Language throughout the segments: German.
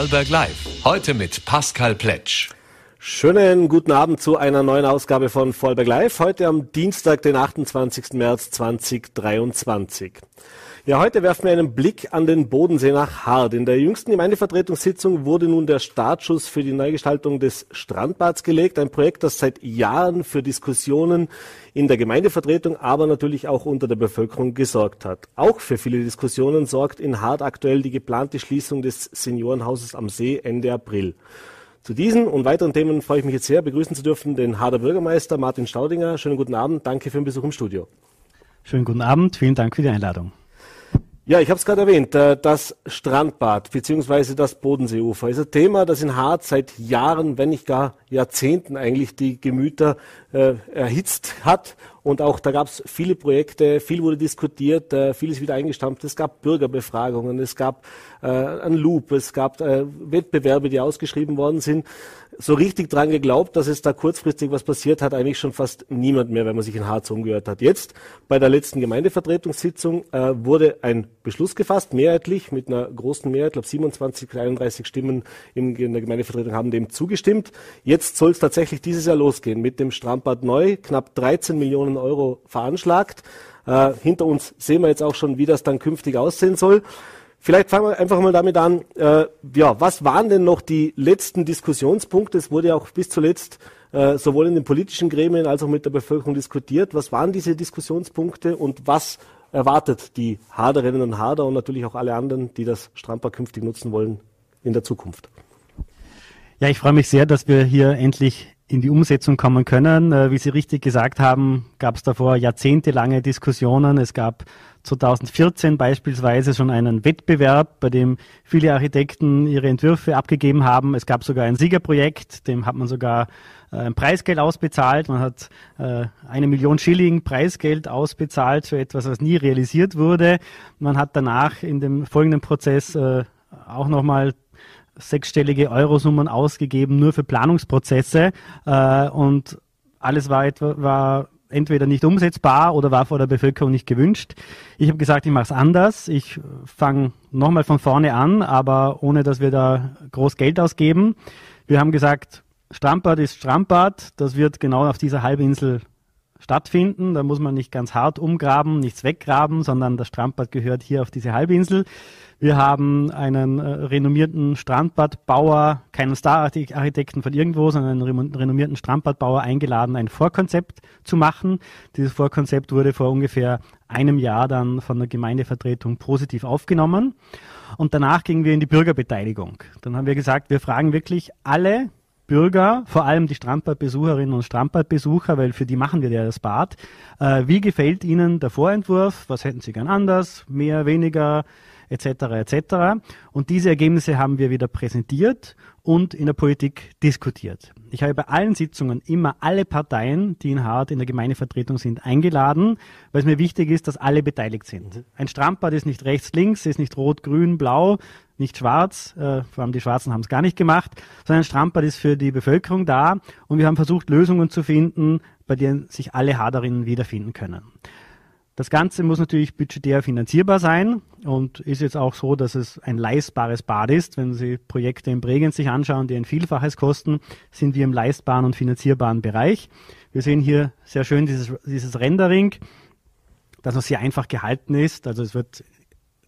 Vorarlberg Live. Heute mit Pascal Pletsch. Schönen guten Abend zu einer neuen Ausgabe von Vorarlberg Live. Heute am Dienstag, den 28. März 2023. Ja, heute werfen wir einen Blick an den Bodensee nach Hard. In der jüngsten Gemeindevertretungssitzung wurde nun der Startschuss für die Neugestaltung des Strandbads gelegt. Ein Projekt, das seit Jahren für Diskussionen in der Gemeindevertretung, aber natürlich auch unter der Bevölkerung gesorgt hat. Auch für viele Diskussionen sorgt in Hard aktuell die geplante Schließung des Seniorenhauses am See Ende April. Zu diesen und weiteren Themen freue ich mich jetzt sehr, begrüßen zu dürfen den Harder Bürgermeister Martin Staudinger. Schönen guten Abend, danke für den Besuch im Studio. Schönen guten Abend, vielen Dank für die Einladung. Ja, ich habe es gerade erwähnt, äh, das Strandbad bzw. das Bodenseeufer ist ein Thema, das in Hart seit Jahren, wenn nicht gar Jahrzehnten eigentlich die Gemüter äh, erhitzt hat. Und auch da gab es viele Projekte, viel wurde diskutiert, äh, vieles wieder eingestampft. Es gab Bürgerbefragungen, es gab äh, ein Loop, es gab äh, Wettbewerbe, die ausgeschrieben worden sind so richtig dran geglaubt, dass es da kurzfristig was passiert hat, eigentlich schon fast niemand mehr, wenn man sich in Harz umgehört hat. Jetzt, bei der letzten Gemeindevertretungssitzung, äh, wurde ein Beschluss gefasst, mehrheitlich, mit einer großen Mehrheit, glaube 27, 31 Stimmen in, in der Gemeindevertretung haben dem zugestimmt. Jetzt soll es tatsächlich dieses Jahr losgehen mit dem Strandbad Neu, knapp 13 Millionen Euro veranschlagt. Äh, hinter uns sehen wir jetzt auch schon, wie das dann künftig aussehen soll. Vielleicht fangen wir einfach mal damit an. Äh, ja, was waren denn noch die letzten Diskussionspunkte? Es wurde ja auch bis zuletzt äh, sowohl in den politischen Gremien als auch mit der Bevölkerung diskutiert. Was waren diese Diskussionspunkte und was erwartet die Haderinnen und Hader und natürlich auch alle anderen, die das Strandpark künftig nutzen wollen, in der Zukunft? Ja, ich freue mich sehr, dass wir hier endlich in die Umsetzung kommen können. Äh, wie Sie richtig gesagt haben, gab es davor jahrzehntelange Diskussionen. Es gab 2014 beispielsweise schon einen Wettbewerb, bei dem viele Architekten ihre Entwürfe abgegeben haben. Es gab sogar ein Siegerprojekt, dem hat man sogar äh, ein Preisgeld ausbezahlt. Man hat äh, eine Million Schilling Preisgeld ausbezahlt für etwas, was nie realisiert wurde. Man hat danach in dem folgenden Prozess äh, auch nochmal sechsstellige Eurosummen ausgegeben, nur für Planungsprozesse. Äh, und alles war, etwa, war entweder nicht umsetzbar oder war vor der Bevölkerung nicht gewünscht. Ich habe gesagt, ich mache es anders. Ich fange nochmal von vorne an, aber ohne dass wir da groß Geld ausgeben. Wir haben gesagt, Strandbad ist Strandbad. Das wird genau auf dieser Halbinsel stattfinden. Da muss man nicht ganz hart umgraben, nichts weggraben, sondern das Strandbad gehört hier auf diese Halbinsel. Wir haben einen äh, renommierten Strandbadbauer, keinen Star-Architekten von irgendwo, sondern einen renommierten Strandbadbauer eingeladen, ein Vorkonzept zu machen. Dieses Vorkonzept wurde vor ungefähr einem Jahr dann von der Gemeindevertretung positiv aufgenommen. Und danach gingen wir in die Bürgerbeteiligung. Dann haben wir gesagt, wir fragen wirklich alle Bürger, vor allem die Strandbadbesucherinnen und Strandbadbesucher, weil für die machen wir ja das Bad. Äh, wie gefällt Ihnen der Vorentwurf? Was hätten Sie gern anders? Mehr, weniger? Etc. etc. Und diese Ergebnisse haben wir wieder präsentiert und in der Politik diskutiert. Ich habe bei allen Sitzungen immer alle Parteien, die in Hart in der Gemeindevertretung sind, eingeladen, weil es mir wichtig ist, dass alle beteiligt sind. Ein Strandbad ist nicht rechts, links, ist nicht rot, grün, blau, nicht schwarz, äh, vor allem die Schwarzen haben es gar nicht gemacht, sondern ein Strandbad ist für die Bevölkerung da und wir haben versucht, Lösungen zu finden, bei denen sich alle Haderinnen wiederfinden können. Das Ganze muss natürlich budgetär finanzierbar sein und ist jetzt auch so, dass es ein leistbares Bad ist. Wenn Sie Projekte in Bregenz sich anschauen, die ein Vielfaches kosten, sind wir im leistbaren und finanzierbaren Bereich. Wir sehen hier sehr schön dieses, dieses Rendering, das noch sehr einfach gehalten ist. Also es wird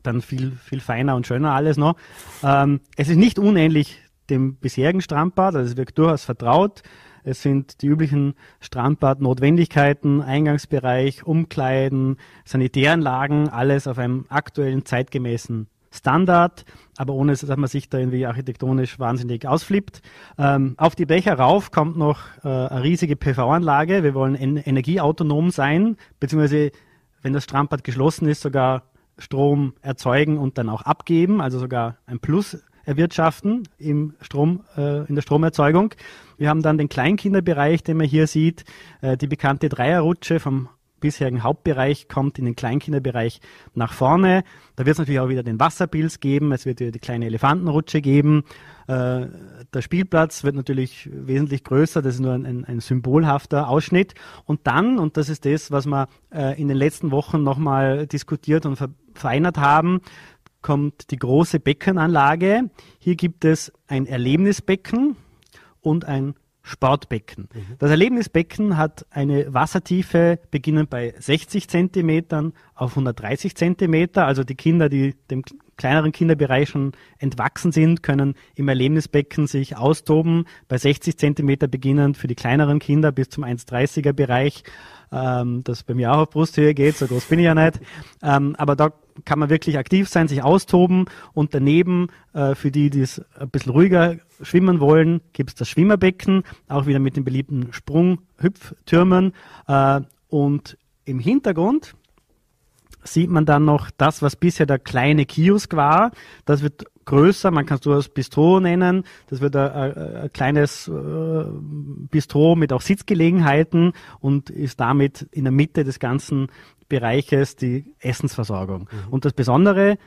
dann viel, viel feiner und schöner alles noch. Ähm, es ist nicht unähnlich dem bisherigen Strandbad, also es wirkt durchaus vertraut. Es sind die üblichen Strandbadnotwendigkeiten, Eingangsbereich, Umkleiden, Sanitäranlagen, alles auf einem aktuellen, zeitgemäßen Standard, aber ohne, dass man sich da irgendwie architektonisch wahnsinnig ausflippt. Ähm, auf die Dächer rauf kommt noch äh, eine riesige PV-Anlage. Wir wollen en energieautonom sein, beziehungsweise wenn das Strandbad geschlossen ist, sogar Strom erzeugen und dann auch abgeben, also sogar ein Plus erwirtschaften im Strom, äh, in der Stromerzeugung. Wir haben dann den Kleinkinderbereich, den man hier sieht, äh, die bekannte Dreierrutsche vom bisherigen Hauptbereich kommt in den Kleinkinderbereich nach vorne. Da wird es natürlich auch wieder den Wasserpilz geben, es wird wieder die kleine Elefantenrutsche geben. Äh, der Spielplatz wird natürlich wesentlich größer, das ist nur ein, ein symbolhafter Ausschnitt. Und dann, und das ist das, was wir äh, in den letzten Wochen nochmal diskutiert und verfeinert haben, kommt die große Beckenanlage. Hier gibt es ein Erlebnisbecken und ein Sportbecken. Mhm. Das Erlebnisbecken hat eine Wassertiefe beginnend bei 60 Zentimetern auf 130 Zentimeter. Also die Kinder, die dem kleineren Kinderbereich schon entwachsen sind, können im Erlebnisbecken sich austoben. Bei 60 Zentimeter beginnend für die kleineren Kinder bis zum 1,30er Bereich, ähm, das bei mir auch auf Brusthöhe geht, so groß bin ich ja nicht. Ähm, aber da kann man wirklich aktiv sein, sich austoben und daneben, äh, für die, die es ein bisschen ruhiger schwimmen wollen, gibt es das Schwimmerbecken, auch wieder mit den beliebten Sprung-Hüpftürmen äh, und im Hintergrund sieht man dann noch das, was bisher der kleine Kiosk war. Das wird größer, man kann es durchaus Bistro nennen. Das wird ein, ein, ein kleines äh, Bistro mit auch Sitzgelegenheiten und ist damit in der Mitte des ganzen Bereiches die Essensversorgung. Mhm. Und das Besondere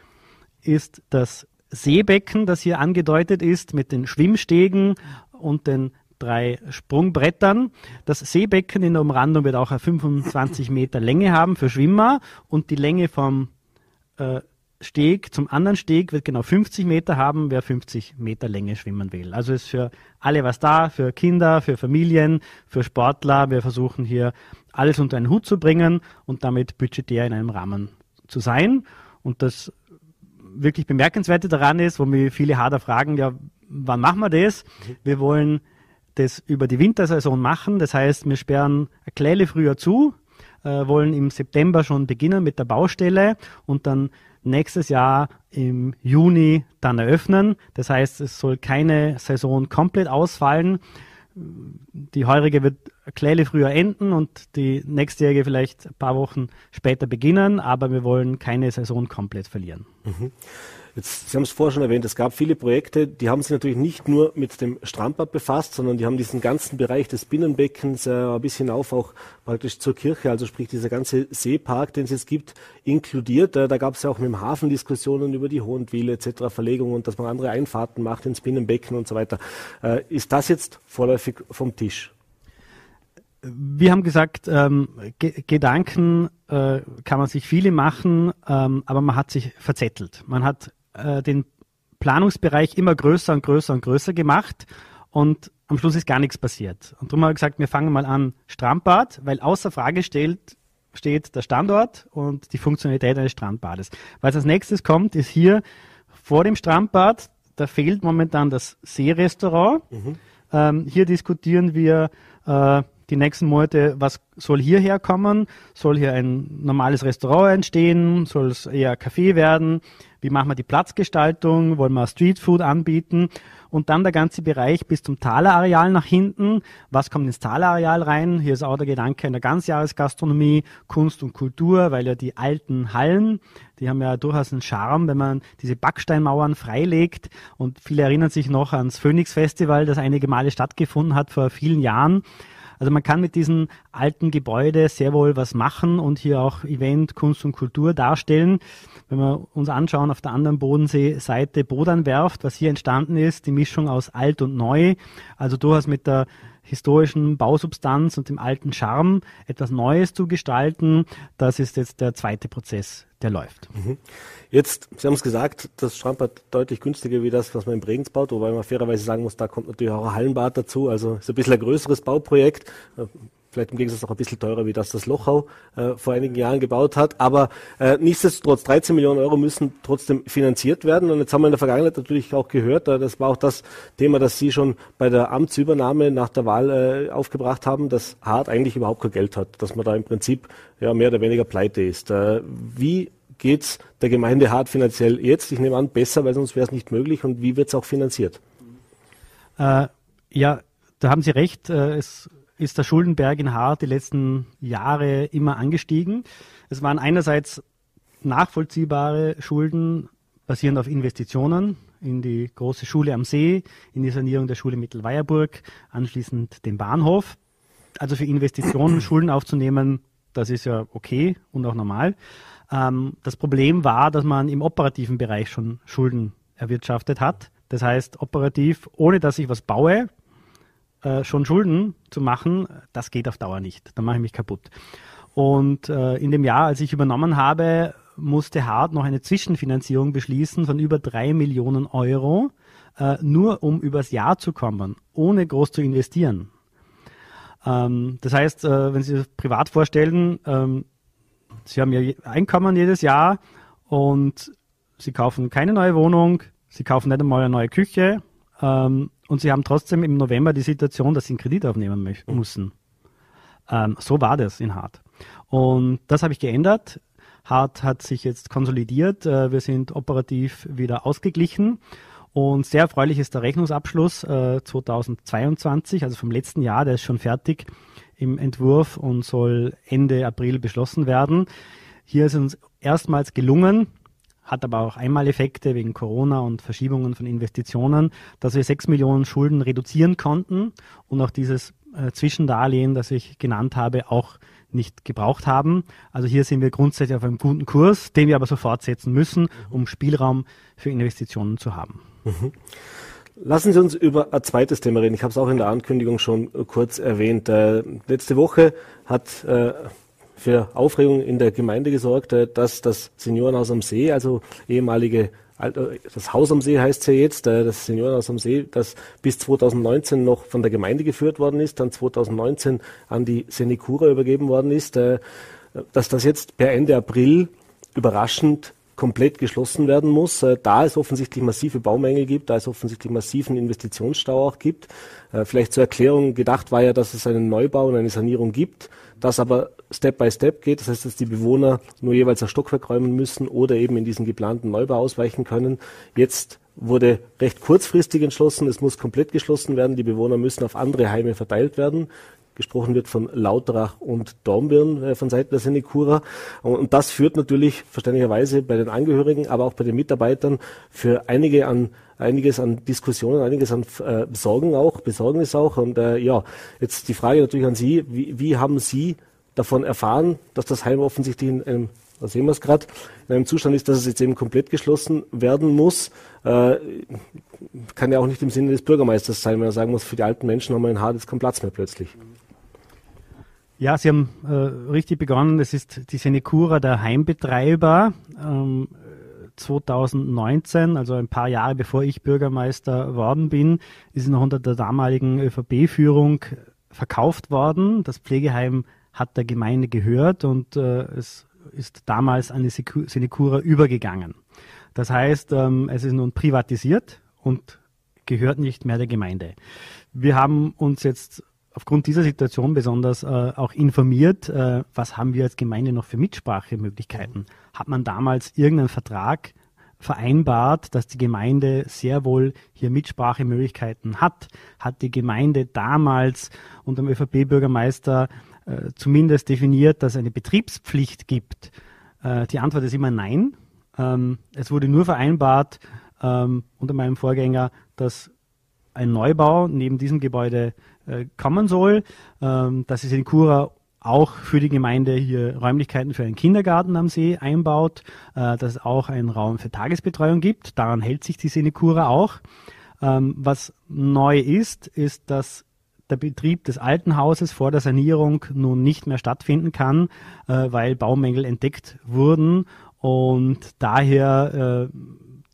ist das Seebecken, das hier angedeutet ist, mit den Schwimmstegen und den drei Sprungbrettern. Das Seebecken in der Umrandung wird auch eine 25 Meter Länge haben für Schwimmer und die Länge vom äh, Steg zum anderen Steg wird genau 50 Meter haben, wer 50 Meter Länge schwimmen will. Also ist für alle was da, für Kinder, für Familien, für Sportler. Wir versuchen hier alles unter einen Hut zu bringen und damit budgetär in einem Rahmen zu sein. Und das wirklich Bemerkenswerte daran ist, wo mir viele Hader fragen, ja, wann machen wir das? Wir wollen das über die Wintersaison machen. Das heißt, wir sperren eine Kleine früher zu, äh, wollen im September schon beginnen mit der Baustelle und dann nächstes Jahr im Juni dann eröffnen. Das heißt, es soll keine Saison komplett ausfallen. Die heurige wird Kleine früher enden und die nächstjährige vielleicht ein paar Wochen später beginnen, aber wir wollen keine Saison komplett verlieren. Mhm. Jetzt, Sie haben es vorher schon erwähnt, es gab viele Projekte, die haben sich natürlich nicht nur mit dem Strandbad befasst, sondern die haben diesen ganzen Bereich des Binnenbeckens äh, bis hinauf auch praktisch zur Kirche, also sprich dieser ganze Seepark, den es jetzt gibt, inkludiert. Äh, da gab es ja auch mit dem Hafen Diskussionen über die Hohenwiele etc., Verlegungen und dass man andere Einfahrten macht ins Binnenbecken und so weiter. Äh, ist das jetzt vorläufig vom Tisch? wir haben gesagt, ähm, Ge Gedanken äh, kann man sich viele machen, ähm, aber man hat sich verzettelt. Man hat äh, den Planungsbereich immer größer und größer und größer gemacht und am Schluss ist gar nichts passiert. Und darum haben wir gesagt, wir fangen mal an Strandbad, weil außer Frage stellt, steht der Standort und die Funktionalität eines Strandbades. Was als nächstes kommt, ist hier vor dem Strandbad, da fehlt momentan das Seerestaurant. Mhm. Ähm, hier diskutieren wir äh, die nächsten Monate, was soll hierher kommen? Soll hier ein normales Restaurant entstehen? Soll es eher Café werden? Wie machen wir die Platzgestaltung? Wollen wir Streetfood anbieten? Und dann der ganze Bereich bis zum Talerareal nach hinten. Was kommt ins Talerareal rein? Hier ist auch der Gedanke einer Ganzjahresgastronomie, Kunst und Kultur, weil ja die alten Hallen, die haben ja durchaus einen Charme, wenn man diese Backsteinmauern freilegt. Und viele erinnern sich noch ans Phoenix Festival, das einige Male stattgefunden hat vor vielen Jahren. Also man kann mit diesen alten Gebäude sehr wohl was machen und hier auch Event, Kunst und Kultur darstellen. Wenn wir uns anschauen auf der anderen Bodenseeseite Bodanwerft, was hier entstanden ist, die Mischung aus alt und neu, also durchaus mit der historischen Bausubstanz und dem alten Charme etwas Neues zu gestalten, das ist jetzt der zweite Prozess, der läuft. Mhm. Jetzt, Sie haben es gesagt, das Strandbad deutlich günstiger wie das, was man in Bregenz baut, wobei man fairerweise sagen muss, da kommt natürlich auch ein Hallenbad dazu, also ist ein bisschen ein größeres Bauprojekt vielleicht im Gegensatz auch ein bisschen teurer, wie das das Lochau äh, vor einigen Jahren gebaut hat. Aber äh, nichtsdestotrotz, 13 Millionen Euro müssen trotzdem finanziert werden. Und jetzt haben wir in der Vergangenheit natürlich auch gehört, äh, das war auch das Thema, das Sie schon bei der Amtsübernahme nach der Wahl äh, aufgebracht haben, dass Hart eigentlich überhaupt kein Geld hat, dass man da im Prinzip ja mehr oder weniger pleite ist. Äh, wie geht's der Gemeinde Hart finanziell jetzt? Ich nehme an, besser, weil sonst wäre es nicht möglich. Und wie wird es auch finanziert? Äh, ja, da haben Sie recht. Äh, es ist der Schuldenberg in Hart die letzten Jahre immer angestiegen. Es waren einerseits nachvollziehbare Schulden basierend auf Investitionen in die große Schule am See, in die Sanierung der Schule Mittelweierburg, anschließend den Bahnhof. Also für Investitionen Schulden aufzunehmen, das ist ja okay und auch normal. Ähm, das Problem war, dass man im operativen Bereich schon Schulden erwirtschaftet hat. Das heißt, operativ, ohne dass ich was baue, äh, schon Schulden zu machen, das geht auf Dauer nicht. Da mache ich mich kaputt. Und äh, in dem Jahr, als ich übernommen habe, musste Hart noch eine Zwischenfinanzierung beschließen von über drei Millionen Euro, äh, nur um übers Jahr zu kommen, ohne groß zu investieren. Ähm, das heißt, äh, wenn Sie sich privat vorstellen, ähm, Sie haben Ihr Einkommen jedes Jahr und Sie kaufen keine neue Wohnung, Sie kaufen nicht einmal eine neue Küche ähm, und Sie haben trotzdem im November die Situation, dass Sie einen Kredit aufnehmen mhm. müssen. Ähm, so war das in Hart. Und das habe ich geändert. Hart hat sich jetzt konsolidiert. Äh, wir sind operativ wieder ausgeglichen. Und sehr erfreulich ist der Rechnungsabschluss äh, 2022, also vom letzten Jahr, der ist schon fertig im Entwurf und soll Ende April beschlossen werden. Hier ist uns erstmals gelungen, hat aber auch Einmaleffekte wegen Corona und Verschiebungen von Investitionen, dass wir sechs Millionen Schulden reduzieren konnten und auch dieses äh, Zwischendarlehen, das ich genannt habe, auch nicht gebraucht haben. Also hier sind wir grundsätzlich auf einem guten Kurs, den wir aber sofort setzen müssen, um Spielraum für Investitionen zu haben. Mhm. Lassen Sie uns über ein zweites Thema reden. Ich habe es auch in der Ankündigung schon kurz erwähnt. Äh, letzte Woche hat äh, für Aufregung in der Gemeinde gesorgt, dass das Seniorenhaus am See, also ehemalige das Haus am See heißt es ja jetzt, äh, das Seniorenhaus am See, das bis 2019 noch von der Gemeinde geführt worden ist, dann 2019 an die Senecura übergeben worden ist, äh, dass das jetzt per Ende April überraschend komplett geschlossen werden muss, äh, da es offensichtlich massive Baumängel gibt, da es offensichtlich massiven Investitionsstau auch gibt. Vielleicht zur Erklärung gedacht war ja, dass es einen Neubau und eine Sanierung gibt das aber Step by Step geht. Das heißt, dass die Bewohner nur jeweils ein Stockwerk räumen müssen oder eben in diesen geplanten Neubau ausweichen können. Jetzt wurde recht kurzfristig entschlossen, es muss komplett geschlossen werden. Die Bewohner müssen auf andere Heime verteilt werden. Gesprochen wird von Lauterach und Dornbirn äh, von Seiten der Senecura. Und, und das führt natürlich verständlicherweise bei den Angehörigen, aber auch bei den Mitarbeitern für einige an einiges an Diskussionen, einiges an äh, Sorgen auch, Besorgnis auch. Und äh, ja, jetzt die Frage natürlich an Sie, wie, wie haben Sie davon erfahren, dass das Heim offensichtlich in einem, da sehen wir es gerade, in einem Zustand ist, dass es jetzt eben komplett geschlossen werden muss. Äh, kann ja auch nicht im Sinne des Bürgermeisters sein, wenn er sagen muss, für die alten Menschen haben wir in Hart jetzt keinen Platz mehr plötzlich. Ja, Sie haben äh, richtig begonnen. Das ist die Senecura, der Heimbetreiber. Ähm, 2019, also ein paar Jahre bevor ich Bürgermeister worden bin, ist noch unter der damaligen ÖVP-Führung verkauft worden. Das Pflegeheim hat der Gemeinde gehört und äh, es ist damals an die Sinekura übergegangen. Das heißt, ähm, es ist nun privatisiert und gehört nicht mehr der Gemeinde. Wir haben uns jetzt aufgrund dieser Situation besonders äh, auch informiert, äh, was haben wir als Gemeinde noch für Mitsprachemöglichkeiten. Hat man damals irgendeinen Vertrag vereinbart, dass die Gemeinde sehr wohl hier Mitsprachemöglichkeiten hat? Hat die Gemeinde damals unter dem ÖVP-Bürgermeister äh, zumindest definiert, dass eine Betriebspflicht gibt? Äh, die Antwort ist immer nein. Ähm, es wurde nur vereinbart ähm, unter meinem Vorgänger, dass ein Neubau neben diesem Gebäude äh, kommen soll, ähm, dass es in Kura auch für die Gemeinde hier Räumlichkeiten für einen Kindergarten am See einbaut, äh, dass es auch einen Raum für Tagesbetreuung gibt. Daran hält sich die Senekura auch. Ähm, was neu ist, ist, dass der Betrieb des alten Hauses vor der Sanierung nun nicht mehr stattfinden kann, äh, weil Baumängel entdeckt wurden und daher äh,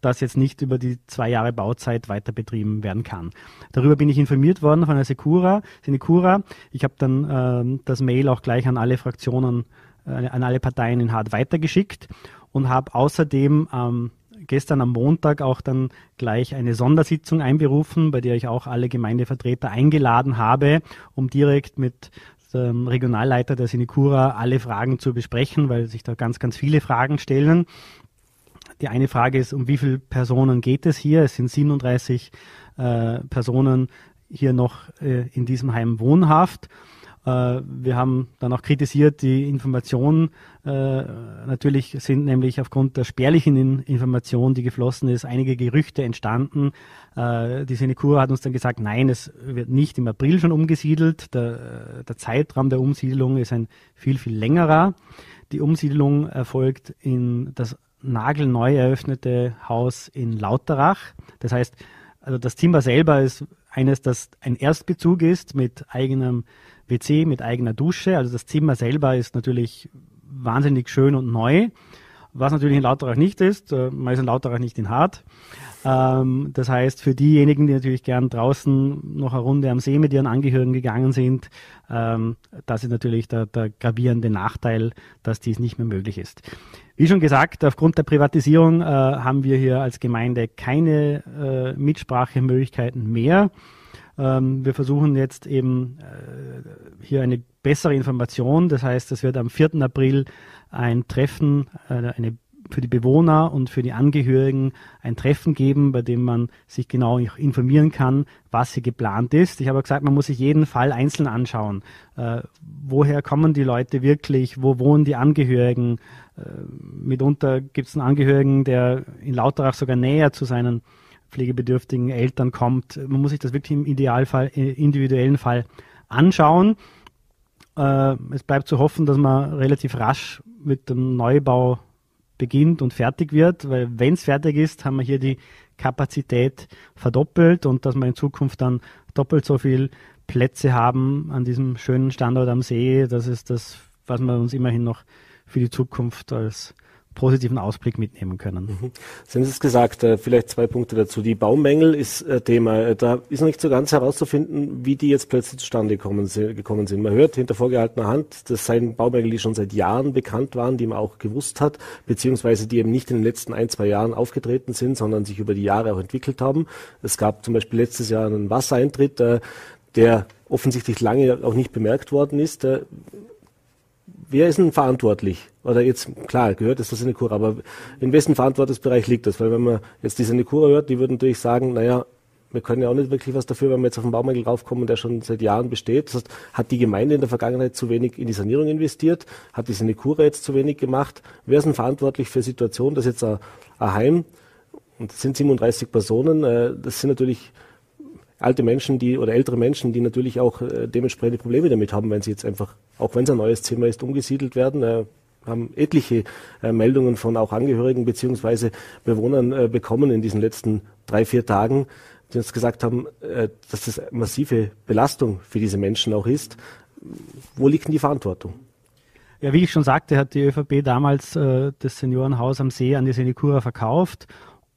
das jetzt nicht über die zwei Jahre Bauzeit weiter betrieben werden kann. Darüber bin ich informiert worden von der Secura, Sinecura. Ich habe dann ähm, das Mail auch gleich an alle Fraktionen, äh, an alle Parteien in Hart weitergeschickt und habe außerdem ähm, gestern am Montag auch dann gleich eine Sondersitzung einberufen, bei der ich auch alle Gemeindevertreter eingeladen habe, um direkt mit dem Regionalleiter der Sinecura alle Fragen zu besprechen, weil sich da ganz, ganz viele Fragen stellen. Die eine Frage ist, um wie viele Personen geht es hier? Es sind 37 äh, Personen hier noch äh, in diesem Heim wohnhaft. Äh, wir haben dann auch kritisiert, die Informationen äh, natürlich sind nämlich aufgrund der spärlichen in Information, die geflossen ist, einige Gerüchte entstanden. Äh, die Senecura hat uns dann gesagt, nein, es wird nicht im April schon umgesiedelt. Der, der Zeitraum der Umsiedlung ist ein viel, viel längerer. Die Umsiedlung erfolgt in das nagelneu eröffnete Haus in Lauterach. Das heißt, also das Zimmer selber ist eines, das ein Erstbezug ist mit eigenem WC, mit eigener Dusche. Also das Zimmer selber ist natürlich wahnsinnig schön und neu. was natürlich in Lauterach nicht ist. Äh, man ist in Lauterach nicht in Hart. Ähm, das heißt, für diejenigen, die natürlich gern draußen noch eine Runde am See mit ihren Angehörigen gegangen sind, ähm, das ist natürlich der, der gravierende Nachteil, dass dies nicht mehr möglich ist. Wie schon gesagt, aufgrund der Privatisierung äh, haben wir hier als Gemeinde keine äh, Mitsprachemöglichkeiten mehr. Ähm, wir versuchen jetzt eben äh, hier eine bessere Information. Das heißt, es wird am 4. April ein Treffen, äh, eine für die Bewohner und für die Angehörigen ein Treffen geben, bei dem man sich genau informieren kann, was hier geplant ist. Ich habe gesagt, man muss sich jeden Fall einzeln anschauen. Äh, woher kommen die Leute wirklich? Wo wohnen die Angehörigen? Äh, mitunter gibt es einen Angehörigen, der in Lauterach sogar näher zu seinen pflegebedürftigen Eltern kommt. Man muss sich das wirklich im Idealfall, äh, individuellen Fall anschauen. Äh, es bleibt zu hoffen, dass man relativ rasch mit dem Neubau beginnt und fertig wird, weil wenn es fertig ist, haben wir hier die Kapazität verdoppelt und dass wir in Zukunft dann doppelt so viel Plätze haben an diesem schönen Standort am See, das ist das, was wir uns immerhin noch für die Zukunft als positiven Ausblick mitnehmen können. Mhm. Sie haben es gesagt, äh, vielleicht zwei Punkte dazu. Die Baumängel ist äh, Thema. Äh, da ist noch nicht so ganz herauszufinden, wie die jetzt plötzlich zustande gekommen sind. Man hört hinter vorgehaltener Hand, das seien Baumängel, die schon seit Jahren bekannt waren, die man auch gewusst hat, beziehungsweise die eben nicht in den letzten ein, zwei Jahren aufgetreten sind, sondern sich über die Jahre auch entwickelt haben. Es gab zum Beispiel letztes Jahr einen Wassereintritt, der offensichtlich lange auch nicht bemerkt worden ist wer ist denn verantwortlich? Oder jetzt, klar, gehört es der Sinekura, aber in wessen Verantwortungsbereich liegt das? Weil wenn man jetzt die Sinekura hört, die würden natürlich sagen, naja, wir können ja auch nicht wirklich was dafür, wenn wir jetzt auf den Baumangel raufkommen, der schon seit Jahren besteht. Das heißt, hat die Gemeinde in der Vergangenheit zu wenig in die Sanierung investiert? Hat die Sinekura jetzt zu wenig gemacht? Wer ist denn verantwortlich für Situationen, dass jetzt ein, ein Heim, und das sind 37 Personen, äh, das sind natürlich alte Menschen, die oder ältere Menschen, die natürlich auch äh, dementsprechende Probleme damit haben, wenn sie jetzt einfach, auch wenn es ein neues Zimmer ist, umgesiedelt werden. Haben etliche äh, Meldungen von auch Angehörigen beziehungsweise Bewohnern äh, bekommen in diesen letzten drei, vier Tagen, die uns gesagt haben, äh, dass das massive Belastung für diese Menschen auch ist. Wo liegt denn die Verantwortung? Ja, wie ich schon sagte, hat die ÖVP damals äh, das Seniorenhaus am See an die Senecura verkauft,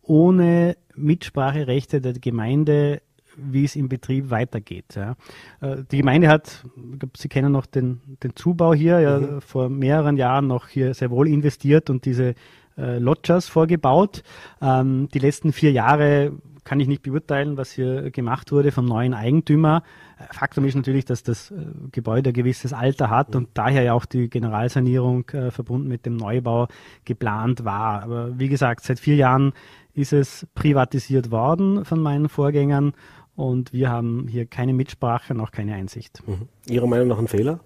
ohne Mitspracherechte der Gemeinde wie es im Betrieb weitergeht. Ja. Äh, die Gemeinde hat, Sie kennen noch den, den Zubau hier, ja, mhm. vor mehreren Jahren noch hier sehr wohl investiert und diese äh, Lodgers vorgebaut. Ähm, die letzten vier Jahre kann ich nicht beurteilen, was hier gemacht wurde vom neuen Eigentümer. Äh, Faktum ist natürlich, dass das äh, Gebäude ein gewisses Alter hat und daher ja auch die Generalsanierung äh, verbunden mit dem Neubau geplant war. Aber wie gesagt, seit vier Jahren ist es privatisiert worden von meinen Vorgängern und wir haben hier keine Mitsprache, noch keine Einsicht. Mhm. Ihrer Meinung nach ein Fehler?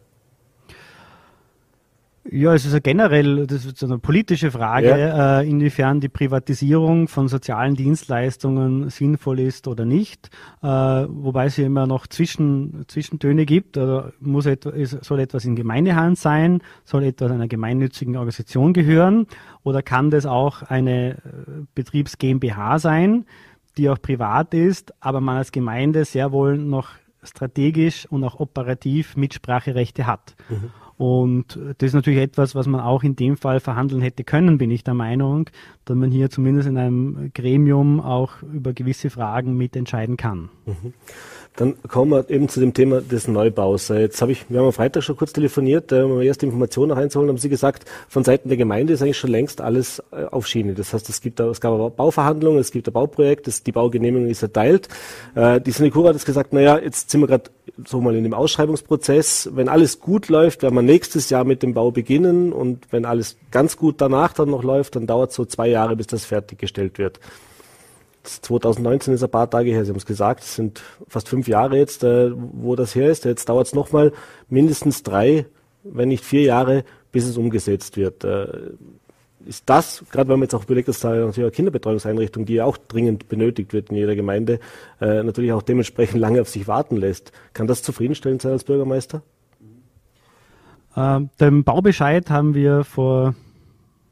Ja, es ist ja generell das ist eine politische Frage, ja. äh, inwiefern die Privatisierung von sozialen Dienstleistungen sinnvoll ist oder nicht, äh, wobei es hier immer noch Zwischen, Zwischentöne gibt. Also muss etwa, soll etwas in Gemeindehand sein, soll etwas einer gemeinnützigen Organisation gehören oder kann das auch eine äh, Betriebs GmbH sein? Die auch privat ist, aber man als Gemeinde sehr wohl noch strategisch und auch operativ Mitspracherechte hat. Mhm. Und das ist natürlich etwas, was man auch in dem Fall verhandeln hätte können, bin ich der Meinung, dass man hier zumindest in einem Gremium auch über gewisse Fragen mitentscheiden kann. Mhm. Dann kommen wir eben zu dem Thema des Neubaus. Äh, jetzt habe ich, wir haben am Freitag schon kurz telefoniert, äh, um erste Informationen einzuholen, haben Sie gesagt, von Seiten der Gemeinde ist eigentlich schon längst alles äh, auf Schiene. Das heißt, es gibt, es gab Bauverhandlungen, es gibt ein Bauprojekt, das, die Baugenehmigung ist erteilt. Die Senecura hat jetzt gesagt, naja, jetzt sind wir gerade so mal in dem Ausschreibungsprozess. Wenn alles gut läuft, werden wir nächstes Jahr mit dem Bau beginnen und wenn alles ganz gut danach dann noch läuft, dann dauert es so zwei Jahre, bis das fertiggestellt wird. 2019 ist ein paar Tage her, Sie haben es gesagt, es sind fast fünf Jahre jetzt, äh, wo das her ist. Jetzt dauert es nochmal mindestens drei, wenn nicht vier Jahre, bis es umgesetzt wird. Äh, ist das, gerade wenn man jetzt auch überlegt, dass da natürlich eine Kinderbetreuungseinrichtung, die ja auch dringend benötigt wird in jeder Gemeinde, äh, natürlich auch dementsprechend lange auf sich warten lässt. Kann das zufriedenstellend sein als Bürgermeister? Ähm, den Baubescheid haben wir vor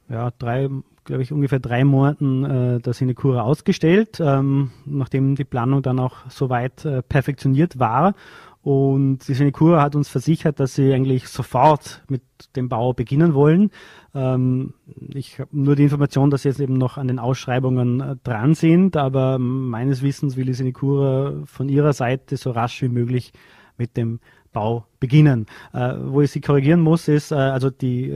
ja, drei glaube ich, ungefähr drei Monaten äh, der Sinekura ausgestellt, ähm, nachdem die Planung dann auch soweit äh, perfektioniert war. Und die Senecura hat uns versichert, dass sie eigentlich sofort mit dem Bau beginnen wollen. Ähm, ich habe nur die Information, dass sie jetzt eben noch an den Ausschreibungen äh, dran sind, aber meines Wissens will die Senecura von ihrer Seite so rasch wie möglich mit dem Bau beginnen. Äh, wo ich Sie korrigieren muss, ist äh, also die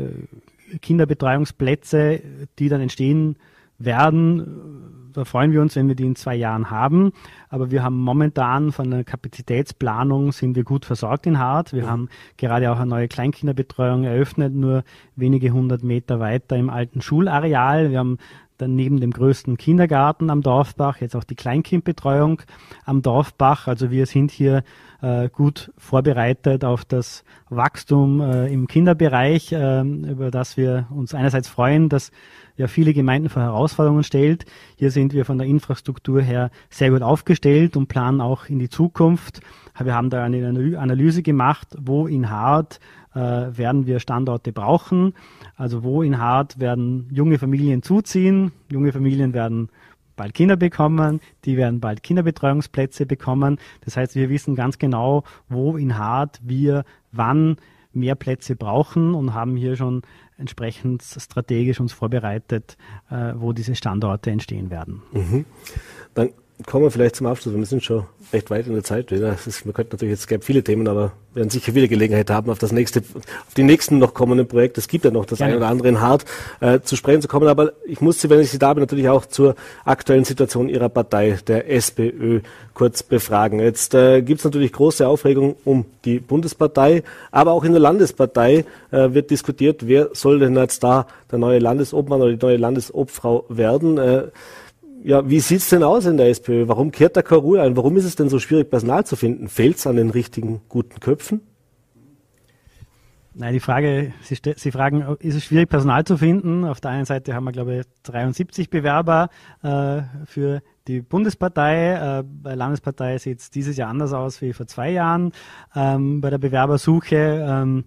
Kinderbetreuungsplätze, die dann entstehen werden, da freuen wir uns, wenn wir die in zwei Jahren haben. Aber wir haben momentan von der Kapazitätsplanung sind wir gut versorgt in Hart. Wir mhm. haben gerade auch eine neue Kleinkinderbetreuung eröffnet, nur wenige hundert Meter weiter im alten Schulareal. Wir haben dann neben dem größten Kindergarten am Dorfbach jetzt auch die Kleinkindbetreuung am Dorfbach. Also wir sind hier äh, gut vorbereitet auf das Wachstum äh, im Kinderbereich, äh, über das wir uns einerseits freuen, dass ja viele Gemeinden vor Herausforderungen stellt. Hier sind wir von der Infrastruktur her sehr gut aufgestellt und planen auch in die Zukunft. Wir haben da eine Analyse gemacht, wo in Hart äh, werden wir Standorte brauchen. Also wo in Hart werden junge Familien zuziehen, junge Familien werden bald Kinder bekommen, die werden bald Kinderbetreuungsplätze bekommen. Das heißt, wir wissen ganz genau, wo in Hart wir wann mehr Plätze brauchen und haben hier schon entsprechend strategisch uns vorbereitet, äh, wo diese Standorte entstehen werden. Mhm. Dann kommen wir vielleicht zum Abschluss. Wir sind schon recht weit in der Zeit wieder. Ist, man könnte natürlich, jetzt gäbe viele Themen, aber wir werden sicher wieder Gelegenheit haben, auf das nächste, auf die nächsten noch kommenden Projekte. Es gibt ja noch das eine oder andere in Hart äh, zu sprechen zu kommen. Aber ich muss Sie, wenn ich Sie da bin, natürlich auch zur aktuellen Situation Ihrer Partei, der SPÖ, kurz befragen. Jetzt äh, gibt es natürlich große Aufregung um die Bundespartei, aber auch in der Landespartei äh, wird diskutiert, wer soll denn jetzt da der neue Landesobmann oder die neue Landesobfrau werden. Äh, ja, wie sieht's denn aus in der SPÖ? Warum kehrt da keine Ruhe ein? Warum ist es denn so schwierig, Personal zu finden? Fehlt's an den richtigen, guten Köpfen? Nein, die Frage, Sie, Sie, fragen, ist es schwierig, Personal zu finden? Auf der einen Seite haben wir, glaube ich, 73 Bewerber äh, für die Bundespartei. Äh, bei Landespartei sieht es dieses Jahr anders aus wie vor zwei Jahren ähm, bei der Bewerbersuche. Ähm,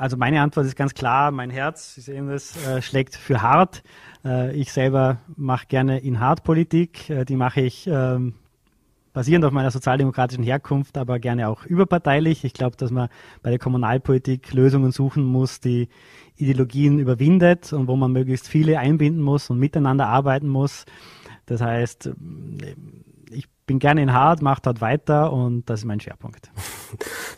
also meine Antwort ist ganz klar, mein Herz, Sie sehen das, äh, schlägt für hart. Äh, ich selber mache gerne in hart Politik. Äh, die mache ich ähm, basierend auf meiner sozialdemokratischen Herkunft, aber gerne auch überparteilich. Ich glaube, dass man bei der Kommunalpolitik Lösungen suchen muss, die Ideologien überwindet und wo man möglichst viele einbinden muss und miteinander arbeiten muss. Das heißt, bin gerne in Hart, mache dort weiter und das ist mein Schwerpunkt.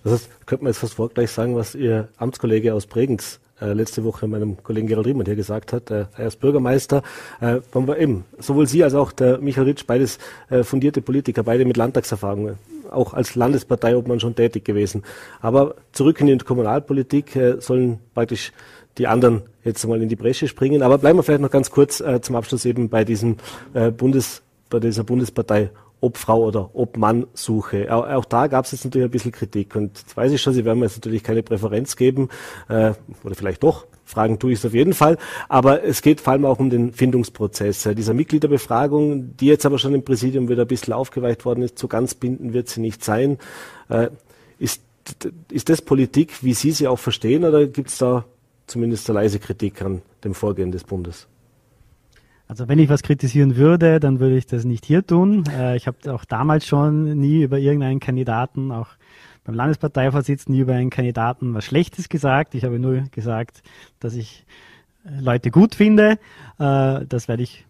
Das heißt, könnte man jetzt fast vorgleich sagen, was Ihr Amtskollege aus Bregenz äh, letzte Woche meinem Kollegen Gerald Riemann hier gesagt hat. Äh, er ist Bürgermeister. Äh, eben, sowohl Sie als auch der Michael Ritsch, beides äh, fundierte Politiker, beide mit Landtagserfahrung, auch als Landespartei ob man schon tätig gewesen. Aber zurück in die Kommunalpolitik äh, sollen praktisch die anderen jetzt mal in die Bresche springen. Aber bleiben wir vielleicht noch ganz kurz äh, zum Abschluss eben bei diesem äh, Bundes, bei dieser Bundespartei Obfrau oder Obmann-Suche. Auch, auch, da gab es jetzt natürlich ein bisschen Kritik. Und jetzt weiß ich schon, Sie werden mir jetzt natürlich keine Präferenz geben, äh, oder vielleicht doch. Fragen tue ich es auf jeden Fall. Aber es geht vor allem auch um den Findungsprozess. Äh, dieser Mitgliederbefragung, die jetzt aber schon im Präsidium wieder ein bisschen aufgeweicht worden ist, so ganz bindend wird sie nicht sein. Äh, ist, ist das Politik, wie Sie sie auch verstehen, oder gibt es da zumindest eine leise Kritik an dem Vorgehen des Bundes? Also wenn ich was kritisieren würde, dann würde ich das nicht hier tun. Äh, ich habe auch damals schon nie über irgendeinen Kandidaten, auch beim Landesparteivorsitz, nie über einen Kandidaten was Schlechtes gesagt. Ich habe nur gesagt, dass ich äh, Leute gut finde. Äh, das werde ich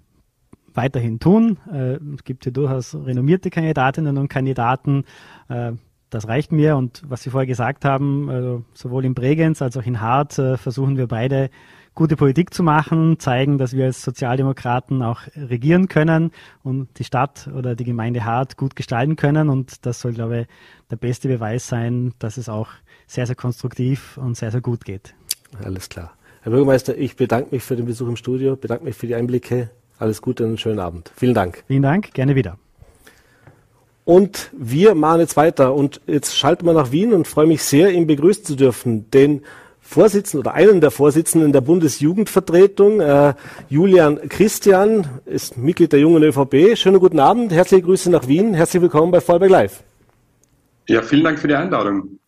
weiterhin tun. Äh, es gibt hier durchaus renommierte Kandidatinnen und Kandidaten. Äh, das reicht mir. Und was Sie vorher gesagt haben, also sowohl in Bregenz als auch in Hart äh, versuchen wir beide gute Politik zu machen, zeigen, dass wir als Sozialdemokraten auch regieren können und die Stadt oder die Gemeinde Hart gut gestalten können. Und das soll, glaube ich, der beste Beweis sein, dass es auch sehr, sehr konstruktiv und sehr, sehr gut geht. Alles klar. Herr Bürgermeister, ich bedanke mich für den Besuch im Studio, bedanke mich für die Einblicke. Alles Gute und einen schönen Abend. Vielen Dank. Vielen Dank, gerne wieder. Und wir machen jetzt weiter. Und jetzt schalten wir nach Wien und freue mich sehr, ihn begrüßen zu dürfen, den Vorsitzenden oder einen der Vorsitzenden der Bundesjugendvertretung, äh, Julian Christian, ist Mitglied der jungen ÖVP. Schönen guten Abend, herzliche Grüße nach Wien, herzlich willkommen bei Vollberg Live. Ja, vielen Dank für die Einladung.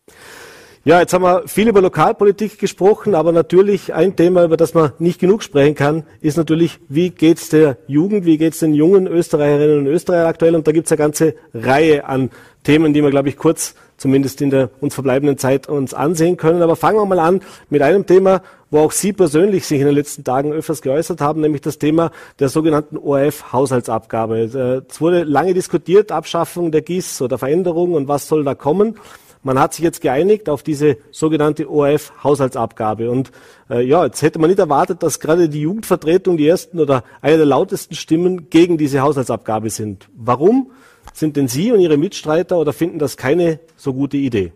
Ja, jetzt haben wir viel über Lokalpolitik gesprochen, aber natürlich ein Thema, über das man nicht genug sprechen kann, ist natürlich, wie geht's der Jugend, wie geht's den jungen Österreicherinnen und Österreichern aktuell? Und da gibt's eine ganze Reihe an Themen, die wir, glaube ich, kurz zumindest in der uns verbleibenden Zeit uns ansehen können. Aber fangen wir mal an mit einem Thema, wo auch Sie persönlich sich in den letzten Tagen öfters geäußert haben, nämlich das Thema der sogenannten ORF-Haushaltsabgabe. Äh, es wurde lange diskutiert, Abschaffung der GIS oder Veränderung und was soll da kommen. Man hat sich jetzt geeinigt auf diese sogenannte ORF-Haushaltsabgabe. Und äh, ja, jetzt hätte man nicht erwartet, dass gerade die Jugendvertretung die ersten oder eine der lautesten Stimmen gegen diese Haushaltsabgabe sind. Warum sind denn Sie und Ihre Mitstreiter oder finden das keine so gute Idee?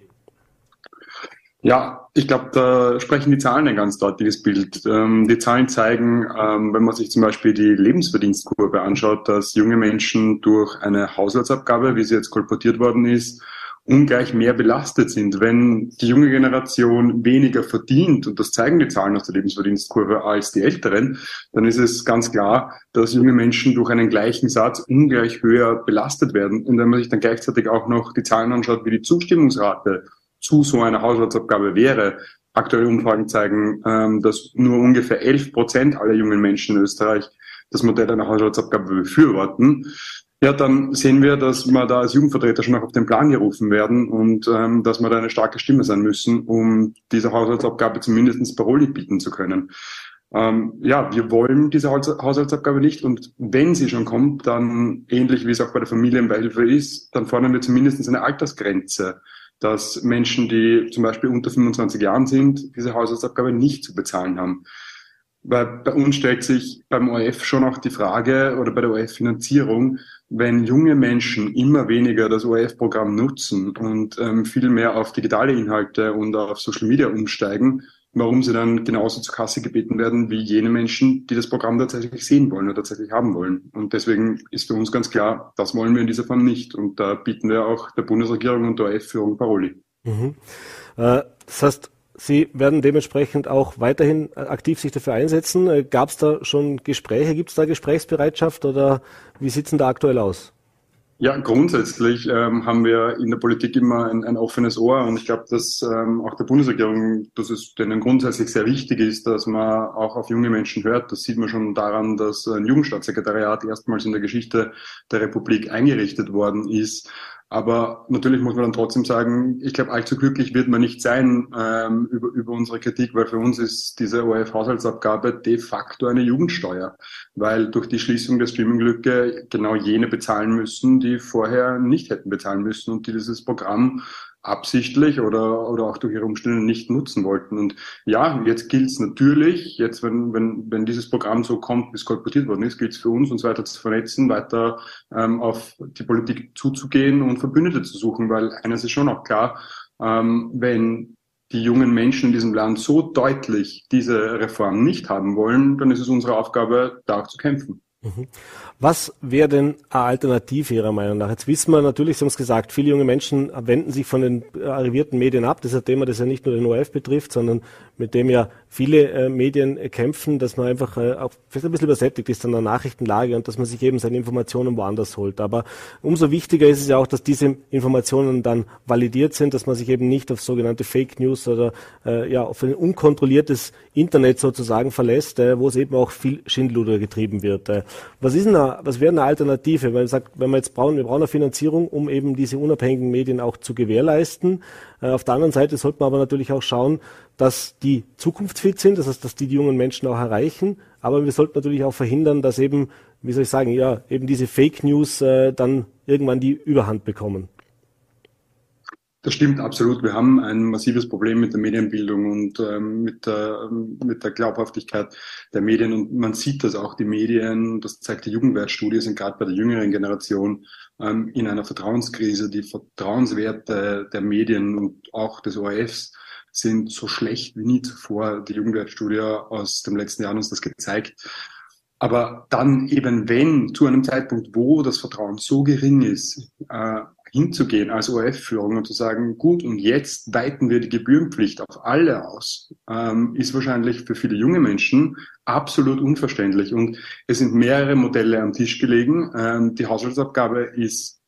Ja, ich glaube, da sprechen die Zahlen ein ganz deutliches Bild. Ähm, die Zahlen zeigen, ähm, wenn man sich zum Beispiel die Lebensverdienstkurve anschaut, dass junge Menschen durch eine Haushaltsabgabe, wie sie jetzt kolportiert worden ist, ungleich mehr belastet sind. Wenn die junge Generation weniger verdient, und das zeigen die Zahlen aus der Lebensverdienstkurve als die älteren, dann ist es ganz klar, dass junge Menschen durch einen gleichen Satz ungleich höher belastet werden. Und wenn man sich dann gleichzeitig auch noch die Zahlen anschaut, wie die Zustimmungsrate zu so einer Haushaltsabgabe wäre. Aktuelle Umfragen zeigen, ähm, dass nur ungefähr 11 Prozent aller jungen Menschen in Österreich das Modell einer Haushaltsabgabe befürworten. Ja, dann sehen wir, dass wir da als Jugendvertreter schon noch auf den Plan gerufen werden und ähm, dass wir da eine starke Stimme sein müssen, um diese Haushaltsabgabe zumindest Paroli bieten zu können. Ähm, ja, wir wollen diese Haushaltsabgabe nicht und wenn sie schon kommt, dann ähnlich wie es auch bei der Familienbeihilfe ist, dann fordern wir zumindest eine Altersgrenze dass Menschen, die zum Beispiel unter 25 Jahren sind, diese Haushaltsabgabe nicht zu bezahlen haben. Weil bei uns stellt sich beim ORF schon auch die Frage oder bei der ORF-Finanzierung, wenn junge Menschen immer weniger das ORF-Programm nutzen und ähm, viel mehr auf digitale Inhalte und auf Social Media umsteigen, warum sie dann genauso zur Kasse gebeten werden wie jene Menschen, die das Programm tatsächlich sehen wollen oder tatsächlich haben wollen. Und deswegen ist für uns ganz klar, das wollen wir in dieser Form nicht. Und da bieten wir auch der Bundesregierung und der OF-Führung Paroli. Mhm. Äh, das heißt, Sie werden dementsprechend auch weiterhin aktiv sich dafür einsetzen. Äh, Gab es da schon Gespräche? Gibt es da Gesprächsbereitschaft oder wie sieht es denn da aktuell aus? Ja, grundsätzlich ähm, haben wir in der Politik immer ein, ein offenes Ohr und ich glaube, dass ähm, auch der Bundesregierung, dass es denen grundsätzlich sehr wichtig ist, dass man auch auf junge Menschen hört. Das sieht man schon daran, dass ein Jugendstaatssekretariat erstmals in der Geschichte der Republik eingerichtet worden ist. Aber natürlich muss man dann trotzdem sagen, ich glaube, allzu glücklich wird man nicht sein ähm, über, über unsere Kritik, weil für uns ist diese ORF-Haushaltsabgabe de facto eine Jugendsteuer, weil durch die Schließung der Streaming-Lücke genau jene bezahlen müssen, die vorher nicht hätten bezahlen müssen und die dieses Programm absichtlich oder, oder auch durch ihre Umstände nicht nutzen wollten. Und ja, jetzt gilt es natürlich, jetzt wenn, wenn, wenn dieses Programm so kommt, wie es kolportiert worden ist, gilt es für uns, uns weiter zu vernetzen, weiter ähm, auf die Politik zuzugehen und Verbündete zu suchen, weil eines ist schon auch klar, ähm, wenn die jungen Menschen in diesem Land so deutlich diese Reform nicht haben wollen, dann ist es unsere Aufgabe, da auch zu kämpfen. Mhm. Was wäre denn eine Alternative Ihrer Meinung nach? Jetzt wissen wir natürlich, Sie haben es gesagt, viele junge Menschen wenden sich von den arrivierten Medien ab. Das ist ein Thema, das ja nicht nur den ORF betrifft, sondern mit dem ja viele äh, Medien äh, kämpfen, dass man einfach äh, auch vielleicht ein bisschen übersättigt ist an der Nachrichtenlage und dass man sich eben seine Informationen woanders holt. Aber umso wichtiger ist es ja auch, dass diese Informationen dann validiert sind, dass man sich eben nicht auf sogenannte Fake News oder äh, ja auf ein unkontrolliertes Internet sozusagen verlässt, äh, wo es eben auch viel Schindluder getrieben wird. Äh, was ist eine, was wäre eine Alternative? Weil man sagt, wenn wir jetzt brauchen, wir brauchen eine Finanzierung, um eben diese unabhängigen Medien auch zu gewährleisten. Äh, auf der anderen Seite sollte man aber natürlich auch schauen, dass die zukunftsfit sind, das heißt, dass die die jungen Menschen auch erreichen. Aber wir sollten natürlich auch verhindern, dass eben, wie soll ich sagen, ja, eben diese Fake News äh, dann irgendwann die Überhand bekommen. Das stimmt absolut. Wir haben ein massives Problem mit der Medienbildung und ähm, mit, der, mit der Glaubhaftigkeit der Medien. Und man sieht das auch, die Medien, das zeigt die Jugendwertstudie, sind gerade bei der jüngeren Generation ähm, in einer Vertrauenskrise. Die Vertrauenswerte der Medien und auch des ORFs sind so schlecht wie nie zuvor. Die Jugendwertstudie aus dem letzten Jahr hat uns das gezeigt. Aber dann eben, wenn zu einem Zeitpunkt, wo das Vertrauen so gering ist, äh, hinzugehen als ORF-Führung und zu sagen, gut, und jetzt weiten wir die Gebührenpflicht auf alle aus, ähm, ist wahrscheinlich für viele junge Menschen absolut unverständlich. Und es sind mehrere Modelle am Tisch gelegen. Ähm, die Haushaltsabgabe ist,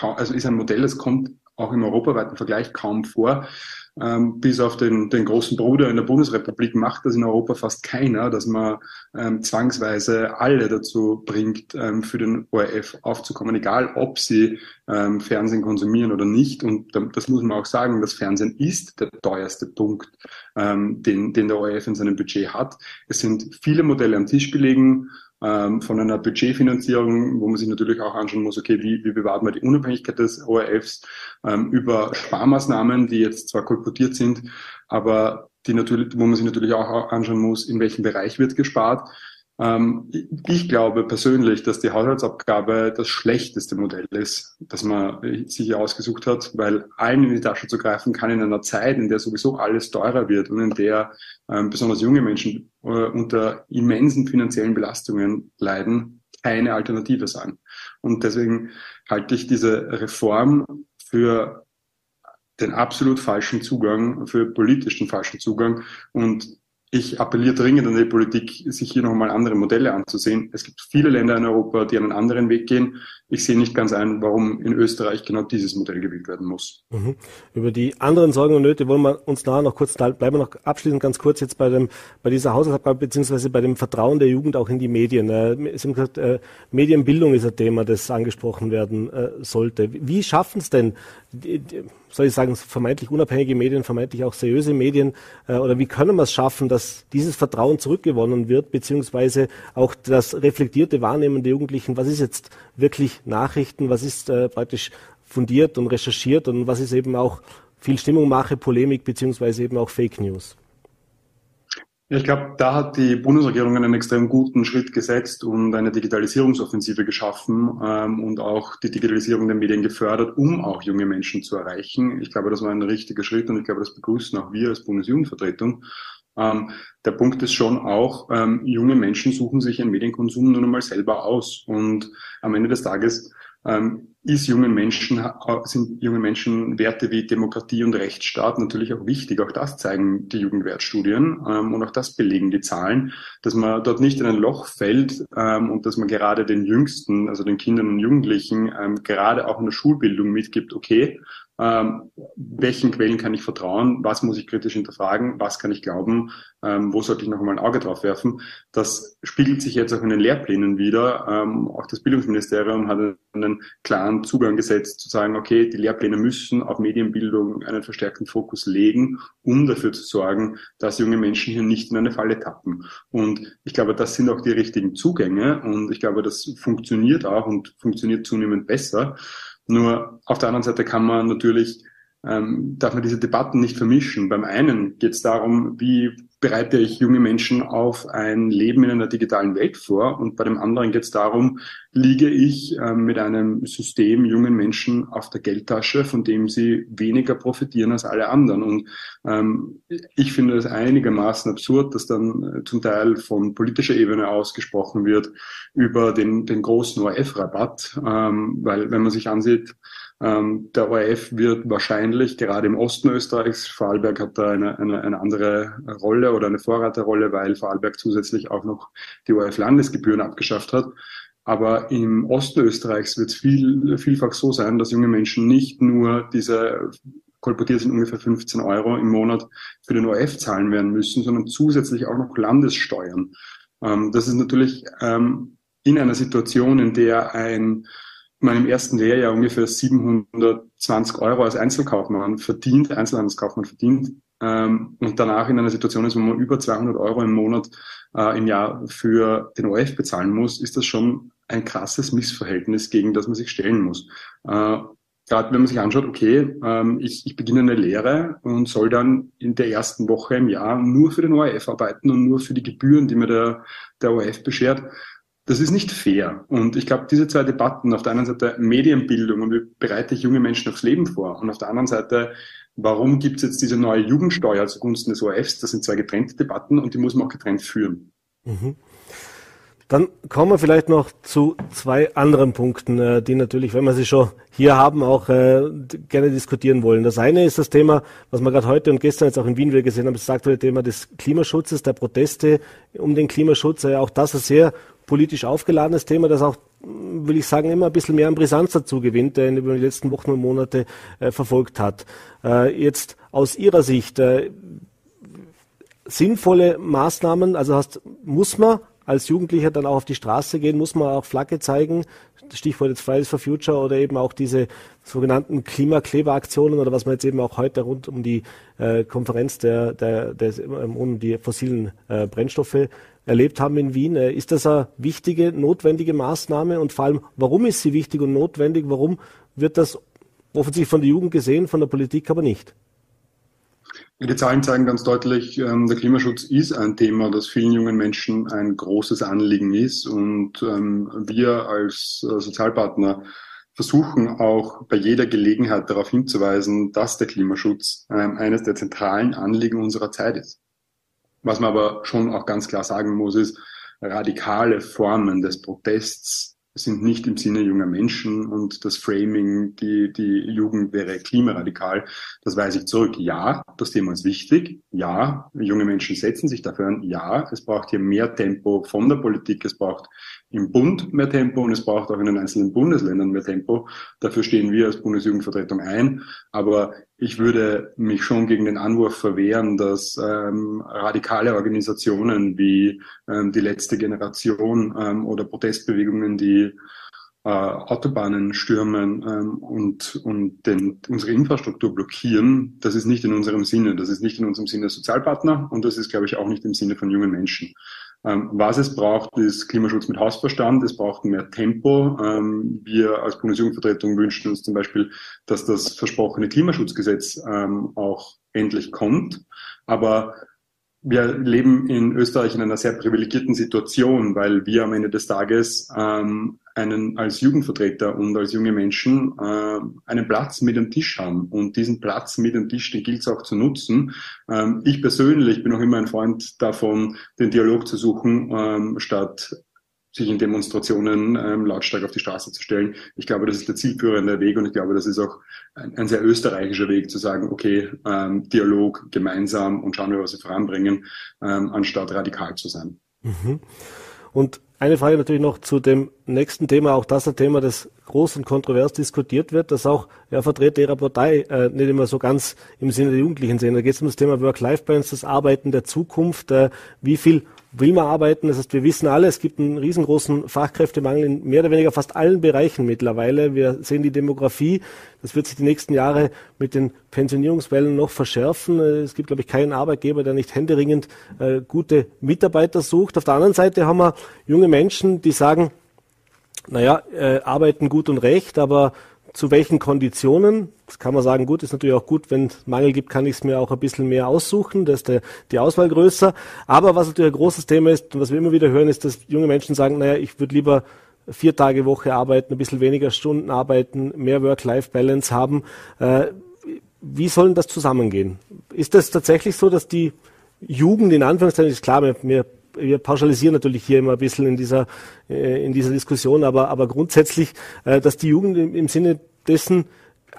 also ist ein Modell, das kommt auch im europaweiten Vergleich kaum vor. Ähm, bis auf den, den großen Bruder in der Bundesrepublik macht das in Europa fast keiner, dass man ähm, zwangsweise alle dazu bringt, ähm, für den ORF aufzukommen, egal ob sie ähm, Fernsehen konsumieren oder nicht. Und das muss man auch sagen, das Fernsehen ist der teuerste Punkt, ähm, den, den der ORF in seinem Budget hat. Es sind viele Modelle am Tisch gelegen ähm, von einer Budgetfinanzierung, wo man sich natürlich auch anschauen muss, okay, wie, wie bewahren wir die Unabhängigkeit des ORFs ähm, über Sparmaßnahmen, die jetzt zwar kolportiert sind, aber die natürlich, wo man sich natürlich auch anschauen muss, in welchem Bereich wird gespart. Ähm, ich glaube persönlich, dass die Haushaltsabgabe das schlechteste Modell ist, das man sich hier ausgesucht hat, weil allen in die Tasche zu greifen kann in einer Zeit, in der sowieso alles teurer wird und in der ähm, besonders junge Menschen äh, unter immensen finanziellen Belastungen leiden, keine Alternative sein. Und deswegen halte ich diese Reform für den absolut falschen Zugang, für politischen falschen Zugang und ich appelliere dringend an die Politik, sich hier nochmal andere Modelle anzusehen. Es gibt viele Länder in Europa, die einen anderen Weg gehen. Ich sehe nicht ganz ein, warum in Österreich genau dieses Modell gewählt werden muss. Mhm. Über die anderen Sorgen und Nöte wollen wir uns nachher noch kurz bleiben wir noch abschließend ganz kurz jetzt bei dem bei dieser Haushaltsabgabe beziehungsweise bei dem Vertrauen der Jugend auch in die Medien. Äh, Sie haben gesagt, äh, Medienbildung ist ein Thema, das angesprochen werden äh, sollte. Wie schaffen es denn die, die, soll ich sagen, vermeintlich unabhängige Medien, vermeintlich auch seriöse Medien, äh, oder wie können wir es schaffen, dass dieses Vertrauen zurückgewonnen wird, beziehungsweise auch das reflektierte Wahrnehmen der Jugendlichen, was ist jetzt wirklich Nachrichten, was ist äh, praktisch fundiert und recherchiert und was ist eben auch viel Stimmungmache, Polemik, beziehungsweise eben auch Fake News. Ich glaube, da hat die Bundesregierung einen extrem guten Schritt gesetzt und eine Digitalisierungsoffensive geschaffen ähm, und auch die Digitalisierung der Medien gefördert, um auch junge Menschen zu erreichen. Ich glaube, das war ein richtiger Schritt und ich glaube, das begrüßen auch wir als Bundesjugendvertretung. Ähm, der Punkt ist schon auch, ähm, junge Menschen suchen sich ihren Medienkonsum nun einmal selber aus und am Ende des Tages ähm, ist jungen Menschen, sind jungen Menschen Werte wie Demokratie und Rechtsstaat natürlich auch wichtig. Auch das zeigen die Jugendwertstudien ähm, und auch das belegen die Zahlen, dass man dort nicht in ein Loch fällt ähm, und dass man gerade den Jüngsten, also den Kindern und Jugendlichen, ähm, gerade auch in der Schulbildung mitgibt, okay, ähm, welchen Quellen kann ich vertrauen, was muss ich kritisch hinterfragen, was kann ich glauben, ähm, wo sollte ich noch einmal ein Auge drauf werfen. Das spiegelt sich jetzt auch in den Lehrplänen wieder. Ähm, auch das Bildungsministerium hat einen klaren Zugang gesetzt, zu sagen, okay, die Lehrpläne müssen auf Medienbildung einen verstärkten Fokus legen, um dafür zu sorgen, dass junge Menschen hier nicht in eine Falle tappen. Und ich glaube, das sind auch die richtigen Zugänge und ich glaube, das funktioniert auch und funktioniert zunehmend besser. Nur auf der anderen Seite kann man natürlich, ähm, darf man diese Debatten nicht vermischen. Beim einen geht es darum, wie bereite ich junge Menschen auf ein Leben in einer digitalen Welt vor und bei dem anderen geht es darum, liege ich äh, mit einem System jungen Menschen auf der Geldtasche, von dem sie weniger profitieren als alle anderen. Und ähm, ich finde es einigermaßen absurd, dass dann äh, zum Teil von politischer Ebene ausgesprochen wird über den, den großen ORF-Rabatt, ähm, weil wenn man sich ansieht, ähm, der ORF wird wahrscheinlich gerade im Osten Österreichs, Vorarlberg hat da eine, eine, eine andere Rolle oder eine Vorreiterrolle, weil Vorarlberg zusätzlich auch noch die ORF-Landesgebühren abgeschafft hat. Aber im Osten Österreichs wird es viel, vielfach so sein, dass junge Menschen nicht nur diese kolportiert sind ungefähr 15 Euro im Monat für den ORF zahlen werden müssen, sondern zusätzlich auch noch Landessteuern. Ähm, das ist natürlich ähm, in einer Situation, in der ein meinem ersten Lehrjahr ungefähr 720 Euro als Einzelkaufmann verdient, Einzelhandelskaufmann verdient, ähm, und danach in einer Situation ist, wo man über 200 Euro im Monat äh, im Jahr für den OF bezahlen muss, ist das schon ein krasses Missverhältnis, gegen das man sich stellen muss. Äh, Gerade wenn man sich anschaut, okay, ähm, ich, ich beginne eine Lehre und soll dann in der ersten Woche im Jahr nur für den ORF arbeiten und nur für die Gebühren, die mir der, der ORF beschert, das ist nicht fair. Und ich glaube, diese zwei Debatten, auf der einen Seite Medienbildung und wie bereite ich junge Menschen aufs Leben vor und auf der anderen Seite, warum gibt es jetzt diese neue Jugendsteuer zugunsten des ORFs, das sind zwei getrennte Debatten und die muss man auch getrennt führen. Mhm. Dann kommen wir vielleicht noch zu zwei anderen Punkten, äh, die natürlich, wenn wir sie schon hier haben, auch äh, gerne diskutieren wollen. Das eine ist das Thema, was wir gerade heute und gestern jetzt auch in Wien wieder gesehen haben, das aktuelle Thema des Klimaschutzes, der Proteste um den Klimaschutz. Auch das ist sehr politisch aufgeladenes Thema, das auch will ich sagen, immer ein bisschen mehr an Brisanz dazu gewinnt, der ihn über die letzten Wochen und Monate äh, verfolgt hat. Äh, jetzt aus Ihrer Sicht, äh, sinnvolle Maßnahmen, also hast, muss man als Jugendlicher dann auch auf die Straße gehen, muss man auch Flagge zeigen, Stichwort jetzt Fridays for Future oder eben auch diese sogenannten Klimakleberaktionen oder was man jetzt eben auch heute rund um die äh, Konferenz der, der, der, um die fossilen äh, Brennstoffe erlebt haben in Wien. Äh, ist das eine wichtige, notwendige Maßnahme und vor allem, warum ist sie wichtig und notwendig? Warum wird das offensichtlich von der Jugend gesehen, von der Politik aber nicht? Die Zahlen zeigen ganz deutlich, ähm, der Klimaschutz ist ein Thema, das vielen jungen Menschen ein großes Anliegen ist. Und ähm, wir als äh, Sozialpartner versuchen auch bei jeder Gelegenheit darauf hinzuweisen, dass der Klimaschutz ähm, eines der zentralen Anliegen unserer Zeit ist. Was man aber schon auch ganz klar sagen muss, ist, radikale Formen des Protests sind nicht im Sinne junger Menschen und das Framing, die, die Jugend wäre klimaradikal, das weise ich zurück. Ja, das Thema ist wichtig. Ja, junge Menschen setzen sich dafür an. Ja, es braucht hier mehr Tempo von der Politik. Es braucht im Bund mehr Tempo und es braucht auch in den einzelnen Bundesländern mehr Tempo. Dafür stehen wir als Bundesjugendvertretung ein. Aber ich würde mich schon gegen den Anwurf verwehren, dass ähm, radikale Organisationen wie ähm, die letzte Generation ähm, oder Protestbewegungen, die äh, Autobahnen stürmen ähm, und, und den, unsere Infrastruktur blockieren, das ist nicht in unserem Sinne. Das ist nicht in unserem Sinne Sozialpartner und das ist, glaube ich, auch nicht im Sinne von jungen Menschen. Ähm, was es braucht, ist Klimaschutz mit Hausverstand. Es braucht mehr Tempo. Ähm, wir als Bundesjugendvertretung wünschen uns zum Beispiel, dass das versprochene Klimaschutzgesetz ähm, auch endlich kommt. Aber wir leben in Österreich in einer sehr privilegierten Situation, weil wir am Ende des Tages ähm, einen als Jugendvertreter und als junge Menschen äh, einen Platz mit am Tisch haben. Und diesen Platz mit am Tisch, den gilt es auch zu nutzen. Ähm, ich persönlich bin auch immer ein Freund davon, den Dialog zu suchen, ähm, statt sich in Demonstrationen ähm, lautstark auf die Straße zu stellen. Ich glaube, das ist der zielführende Weg und ich glaube, das ist auch ein, ein sehr österreichischer Weg zu sagen, okay, ähm, Dialog gemeinsam und schauen wir, was wir voranbringen, ähm, anstatt radikal zu sein. Mhm. Und eine Frage natürlich noch zu dem nächsten Thema, auch das ein Thema, das groß und kontrovers diskutiert wird, das auch ja, Vertreter ihrer Partei äh, nicht immer so ganz im Sinne der Jugendlichen sehen. Da geht es um das Thema Work-Life-Balance, das Arbeiten der Zukunft. Äh, wie viel will man arbeiten. Das heißt, wir wissen alle, es gibt einen riesengroßen Fachkräftemangel in mehr oder weniger fast allen Bereichen mittlerweile. Wir sehen die Demografie. Das wird sich die nächsten Jahre mit den Pensionierungswellen noch verschärfen. Es gibt, glaube ich, keinen Arbeitgeber, der nicht händeringend äh, gute Mitarbeiter sucht. Auf der anderen Seite haben wir junge Menschen, die sagen, naja, äh, arbeiten gut und recht, aber zu welchen Konditionen. Das kann man sagen, gut, ist natürlich auch gut, wenn es Mangel gibt, kann ich es mir auch ein bisschen mehr aussuchen, da ist die Auswahl größer. Aber was natürlich ein großes Thema ist und was wir immer wieder hören, ist, dass junge Menschen sagen, naja, ich würde lieber vier Tage Woche arbeiten, ein bisschen weniger Stunden arbeiten, mehr Work-Life-Balance haben. Äh, wie sollen das zusammengehen? Ist das tatsächlich so, dass die Jugend in Anführungszeichen, ist klar, wir, wir wir pauschalisieren natürlich hier immer ein bisschen in dieser, äh, in dieser Diskussion, aber, aber grundsätzlich, äh, dass die Jugend im, im Sinne dessen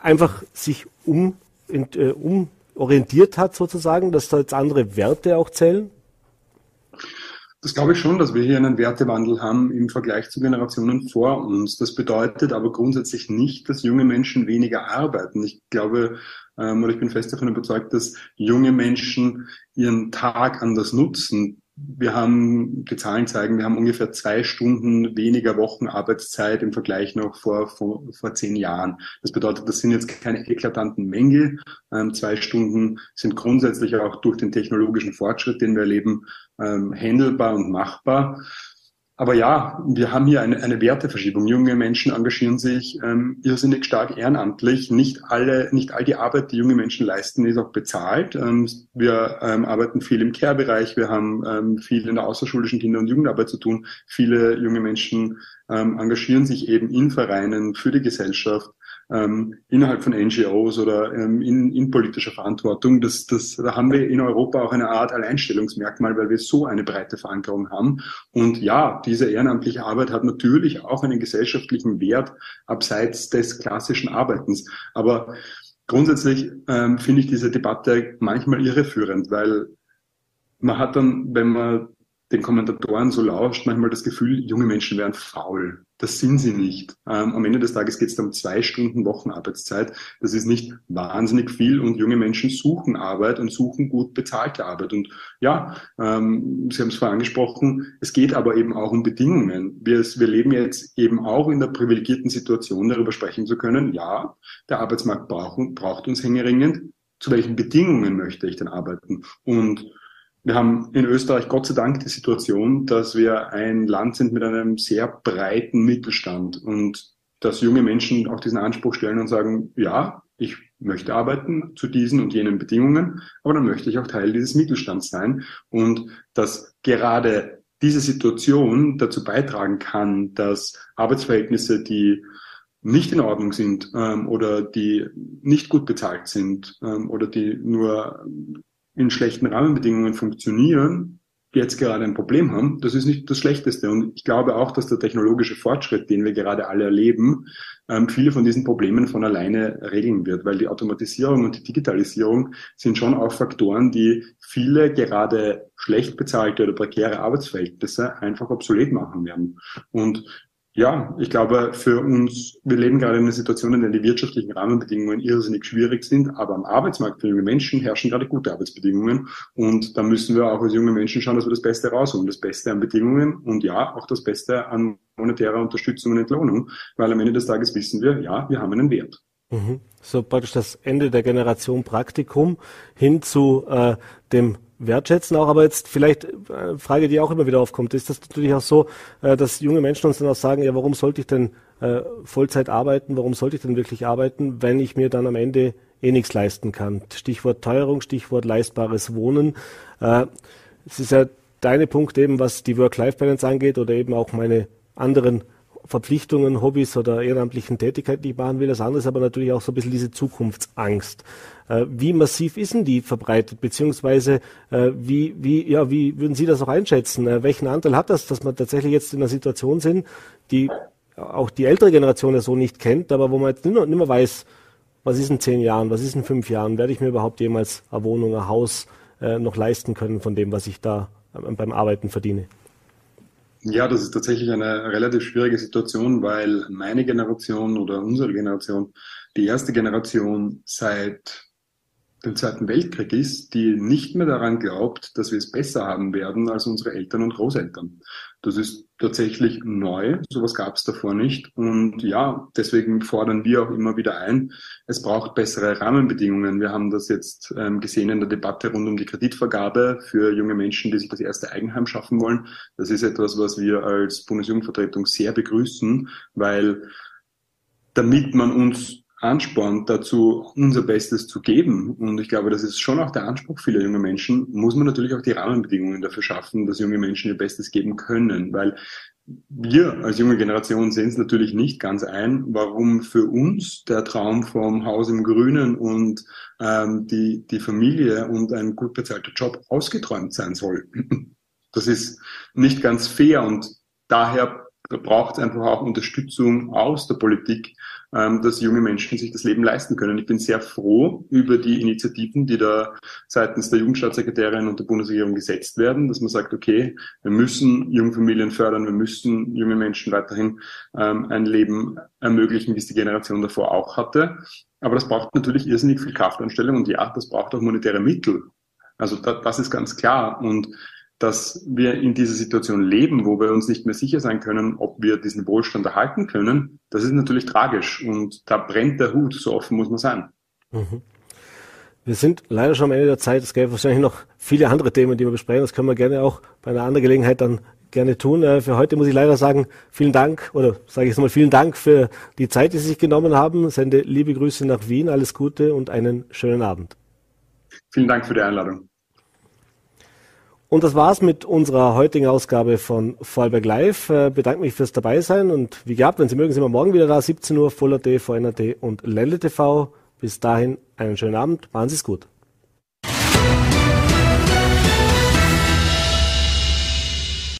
einfach sich um, in, äh, umorientiert hat sozusagen, dass da jetzt andere Werte auch zählen? Das glaube ich schon, dass wir hier einen Wertewandel haben im Vergleich zu Generationen vor uns. Das bedeutet aber grundsätzlich nicht, dass junge Menschen weniger arbeiten. Ich glaube, ähm, oder ich bin fest davon überzeugt, dass junge Menschen ihren Tag anders nutzen wir haben, die Zahlen zeigen, wir haben ungefähr zwei Stunden weniger Wochenarbeitszeit im Vergleich noch vor, vor, vor zehn Jahren. Das bedeutet, das sind jetzt keine eklatanten Mängel. Ähm, zwei Stunden sind grundsätzlich auch durch den technologischen Fortschritt, den wir erleben, ähm, handelbar und machbar. Aber ja, wir haben hier eine, eine Werteverschiebung. Junge Menschen engagieren sich ähm, irrsinnig stark ehrenamtlich. Nicht alle, nicht all die Arbeit, die junge Menschen leisten, ist auch bezahlt. Ähm, wir ähm, arbeiten viel im Care-Bereich. Wir haben ähm, viel in der außerschulischen Kinder- und Jugendarbeit zu tun. Viele junge Menschen ähm, engagieren sich eben in Vereinen für die Gesellschaft ähm, innerhalb von NGOs oder ähm, in, in politischer Verantwortung. Das, das, da haben wir in Europa auch eine Art Alleinstellungsmerkmal, weil wir so eine breite Verankerung haben. Und ja, diese ehrenamtliche Arbeit hat natürlich auch einen gesellschaftlichen Wert abseits des klassischen Arbeitens. Aber grundsätzlich ähm, finde ich diese Debatte manchmal irreführend, weil man hat dann, wenn man den Kommentatoren so lauscht, manchmal das Gefühl, junge Menschen wären faul. Das sind sie nicht. Ähm, am Ende des Tages geht es um zwei Stunden Wochenarbeitszeit. Das ist nicht wahnsinnig viel und junge Menschen suchen Arbeit und suchen gut bezahlte Arbeit. Und ja, ähm, Sie haben es vorher angesprochen, es geht aber eben auch um Bedingungen. Wir, wir leben jetzt eben auch in der privilegierten Situation, darüber sprechen zu können. Ja, der Arbeitsmarkt braucht, braucht uns hängeringend. Zu welchen Bedingungen möchte ich denn arbeiten? Und wir haben in Österreich Gott sei Dank die Situation, dass wir ein Land sind mit einem sehr breiten Mittelstand. Und dass junge Menschen auch diesen Anspruch stellen und sagen, ja, ich möchte arbeiten zu diesen und jenen Bedingungen, aber dann möchte ich auch Teil dieses Mittelstands sein. Und dass gerade diese Situation dazu beitragen kann, dass Arbeitsverhältnisse, die nicht in Ordnung sind ähm, oder die nicht gut bezahlt sind ähm, oder die nur in schlechten Rahmenbedingungen funktionieren, jetzt gerade ein Problem haben, das ist nicht das Schlechteste. Und ich glaube auch, dass der technologische Fortschritt, den wir gerade alle erleben, ähm, viele von diesen Problemen von alleine regeln wird, weil die Automatisierung und die Digitalisierung sind schon auch Faktoren, die viele gerade schlecht bezahlte oder prekäre Arbeitsverhältnisse einfach obsolet machen werden. Und ja, ich glaube, für uns, wir leben gerade in einer Situation, in der die wirtschaftlichen Rahmenbedingungen irrsinnig schwierig sind, aber am Arbeitsmarkt für junge Menschen herrschen gerade gute Arbeitsbedingungen und da müssen wir auch als junge Menschen schauen, dass wir das Beste rausholen, das Beste an Bedingungen und ja, auch das Beste an monetärer Unterstützung und Entlohnung, weil am Ende des Tages wissen wir, ja, wir haben einen Wert. Mhm. So praktisch das Ende der Generation Praktikum hin zu äh, dem wertschätzen auch, aber jetzt vielleicht eine äh, Frage, die auch immer wieder aufkommt, ist das natürlich auch so, äh, dass junge Menschen uns dann auch sagen, ja, warum sollte ich denn äh, Vollzeit arbeiten, warum sollte ich denn wirklich arbeiten, wenn ich mir dann am Ende eh nichts leisten kann? Stichwort Teuerung, Stichwort leistbares Wohnen. Es ist ja deine Punkt eben, was die Work-Life-Balance angeht oder eben auch meine anderen Verpflichtungen, Hobbys oder ehrenamtlichen Tätigkeiten, die ich machen will. Das andere ist aber natürlich auch so ein bisschen diese Zukunftsangst. Äh, wie massiv ist denn die verbreitet? Beziehungsweise äh, wie, wie, ja, wie würden Sie das auch einschätzen? Äh, welchen Anteil hat das, dass wir tatsächlich jetzt in einer Situation sind, die auch die ältere Generation ja so nicht kennt, aber wo man jetzt nicht mehr, weiß, was ist in zehn Jahren, was ist in fünf Jahren, werde ich mir überhaupt jemals eine Wohnung, ein Haus äh, noch leisten können von dem, was ich da äh, beim Arbeiten verdiene? Ja, das ist tatsächlich eine relativ schwierige Situation, weil meine Generation oder unsere Generation die erste Generation seit dem Zweiten Weltkrieg ist, die nicht mehr daran glaubt, dass wir es besser haben werden als unsere Eltern und Großeltern. Das ist tatsächlich neu, sowas gab es davor nicht. Und ja, deswegen fordern wir auch immer wieder ein, es braucht bessere Rahmenbedingungen. Wir haben das jetzt ähm, gesehen in der Debatte rund um die Kreditvergabe für junge Menschen, die sich das erste Eigenheim schaffen wollen. Das ist etwas, was wir als Bundesjugendvertretung sehr begrüßen, weil damit man uns anspornt dazu, unser Bestes zu geben. Und ich glaube, das ist schon auch der Anspruch vieler junger Menschen, muss man natürlich auch die Rahmenbedingungen dafür schaffen, dass junge Menschen ihr Bestes geben können. Weil wir als junge Generation sehen es natürlich nicht ganz ein, warum für uns der Traum vom Haus im Grünen und ähm, die, die Familie und ein gut bezahlter Job ausgeträumt sein soll. Das ist nicht ganz fair und daher braucht es einfach auch Unterstützung aus der Politik, ähm, dass junge Menschen sich das Leben leisten können. Ich bin sehr froh über die Initiativen, die da seitens der Jugendstaatssekretärin und der Bundesregierung gesetzt werden, dass man sagt, okay, wir müssen junge Familien fördern, wir müssen junge Menschen weiterhin ähm, ein Leben ermöglichen, wie es die Generation davor auch hatte. Aber das braucht natürlich irrsinnig viel Kraftanstellung und ja, das braucht auch monetäre Mittel. Also da, das ist ganz klar. Und dass wir in dieser Situation leben, wo wir uns nicht mehr sicher sein können, ob wir diesen Wohlstand erhalten können, das ist natürlich tragisch und da brennt der Hut, so offen muss man sein. Mhm. Wir sind leider schon am Ende der Zeit. Es gäbe wahrscheinlich noch viele andere Themen, die wir besprechen. Das können wir gerne auch bei einer anderen Gelegenheit dann gerne tun. Äh, für heute muss ich leider sagen, vielen Dank oder sage ich es mal, vielen Dank für die Zeit, die Sie sich genommen haben. Sende liebe Grüße nach Wien, alles Gute und einen schönen Abend. Vielen Dank für die Einladung. Und das war's mit unserer heutigen Ausgabe von Vorarlberg Live. Äh, bedanke mich fürs Dabeisein und wie gehabt, wenn Sie mögen, sind wir morgen wieder da, 17 Uhr, Full AT, VNAT und Ländle TV. Bis dahin einen schönen Abend, machen Sie es gut.